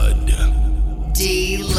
Lud. D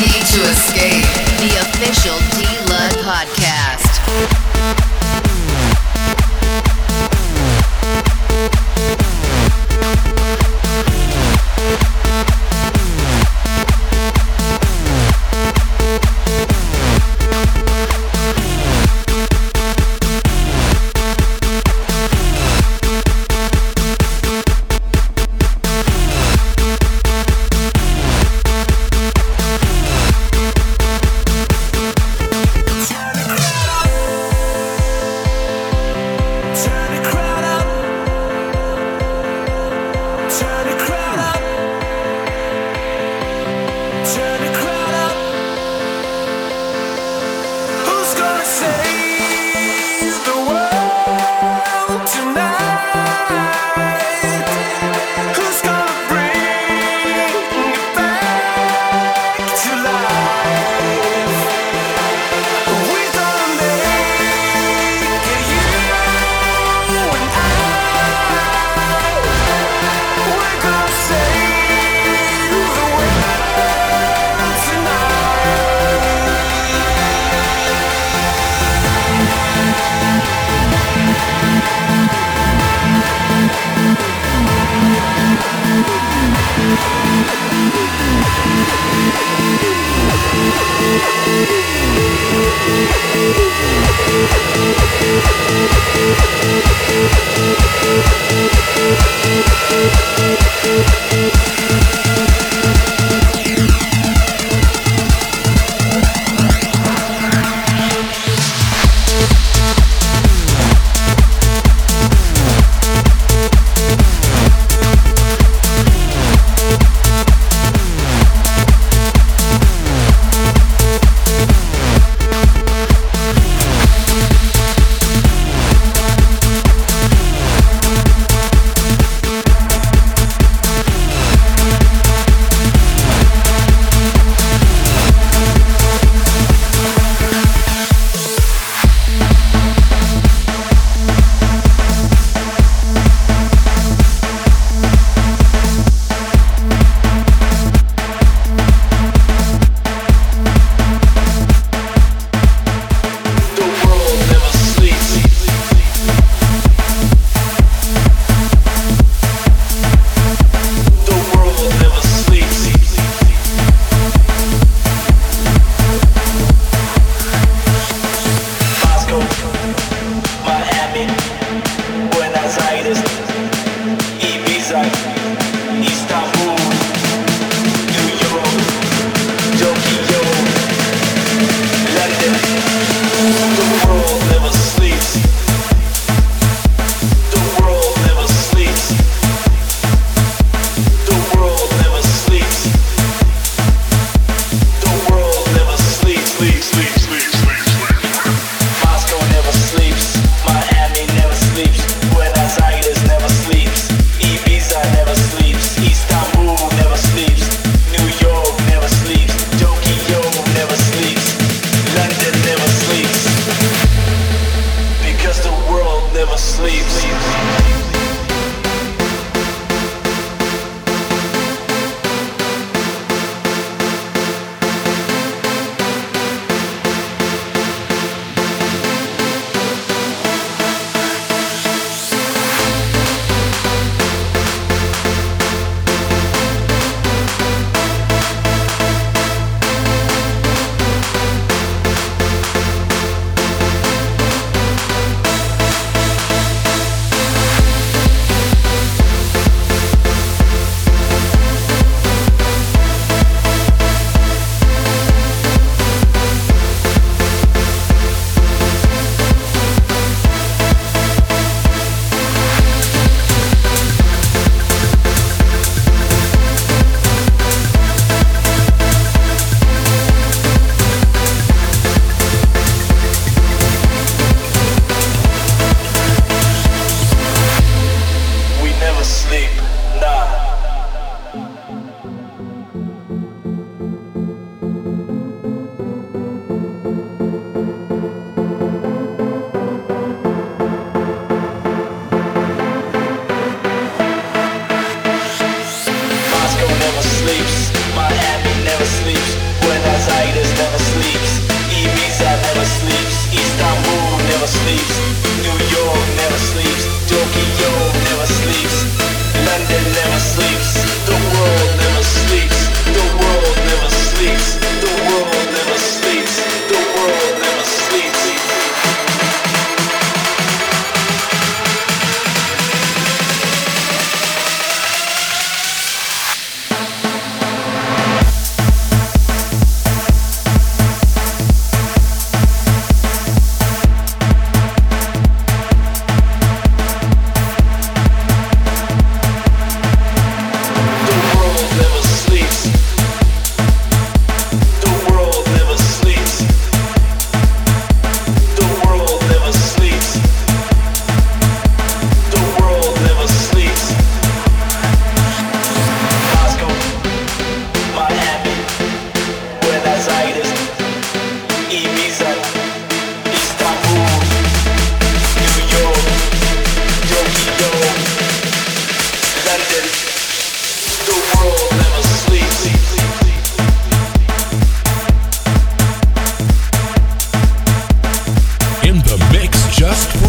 Need to escape the official.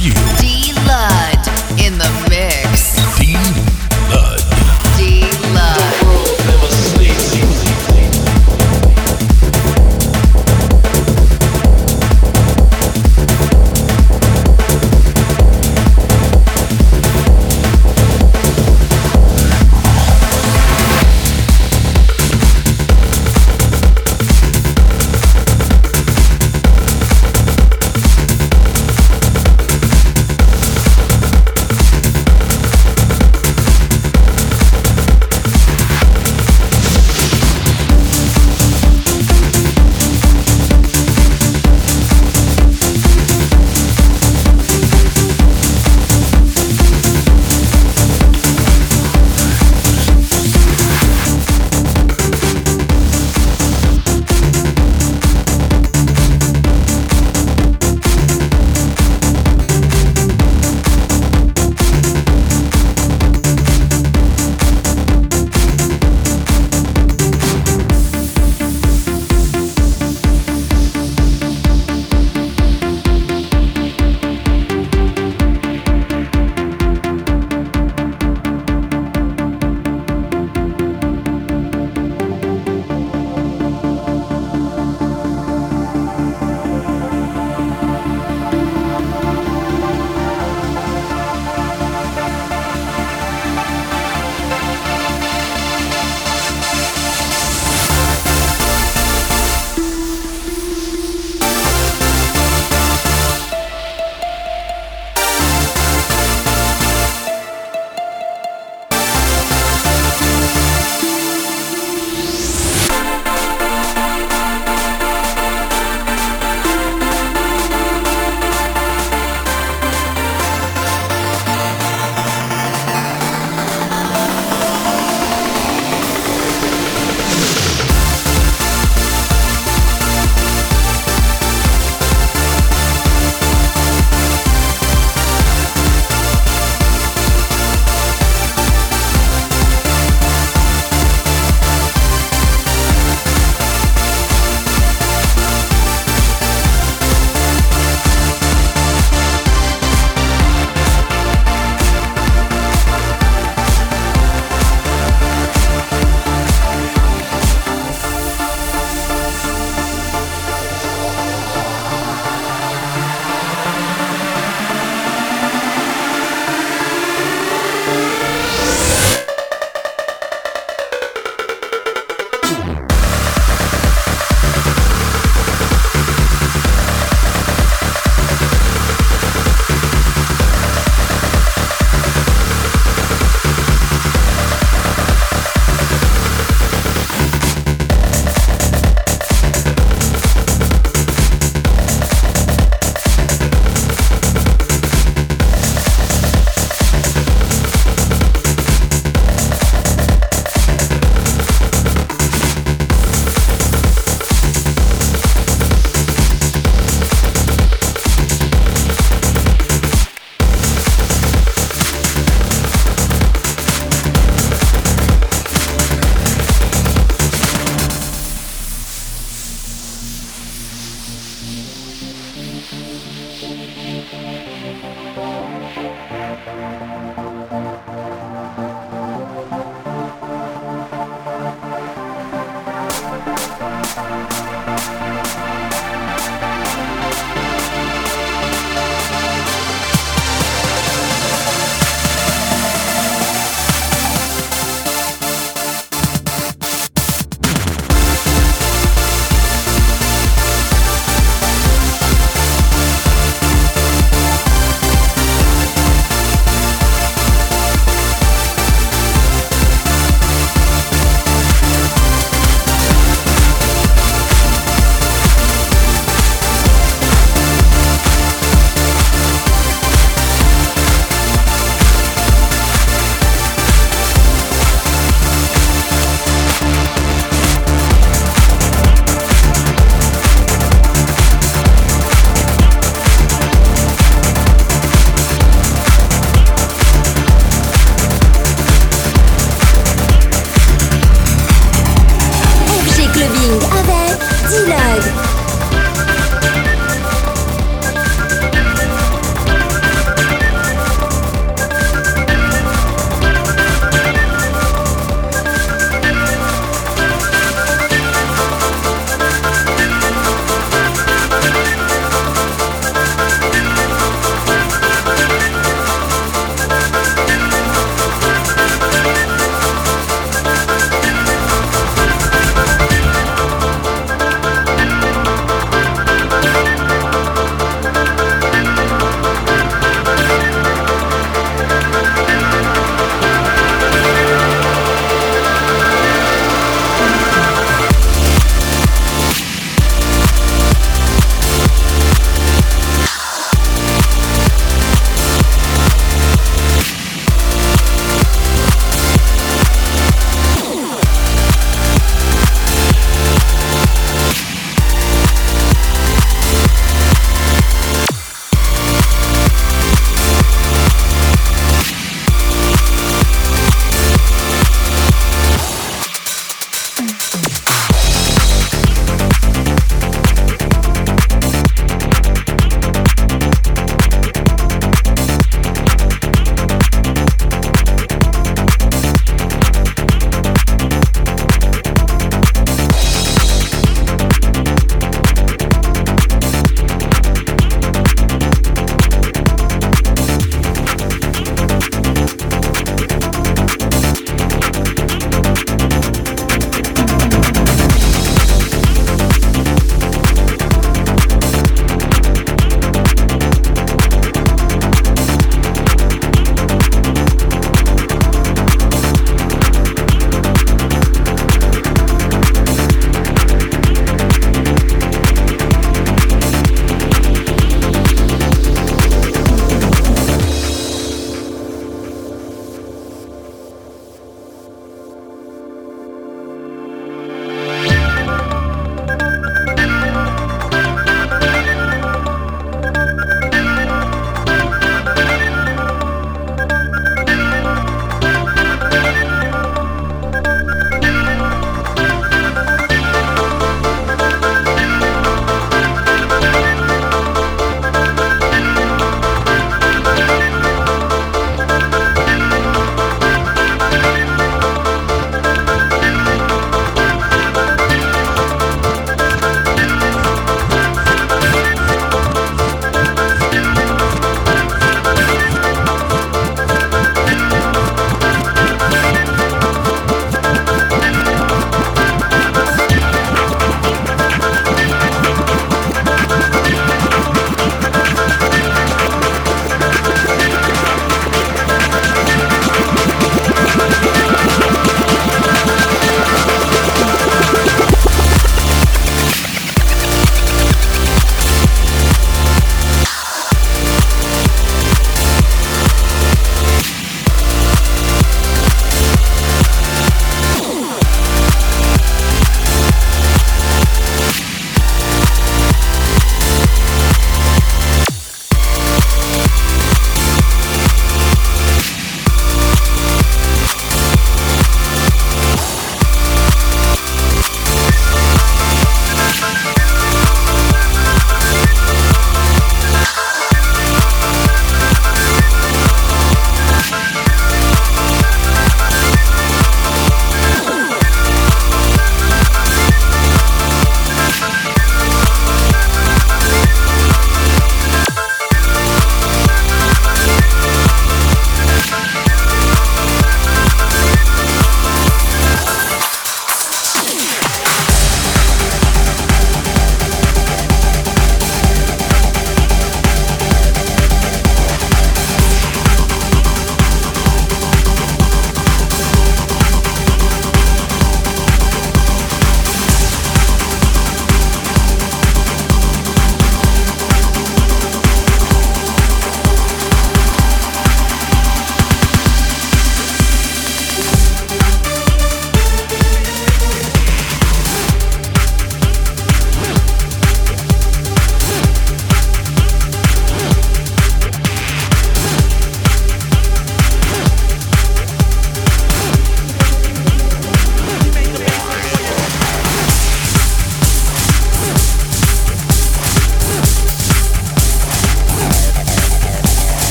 you.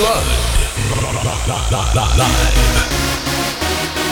Don't feed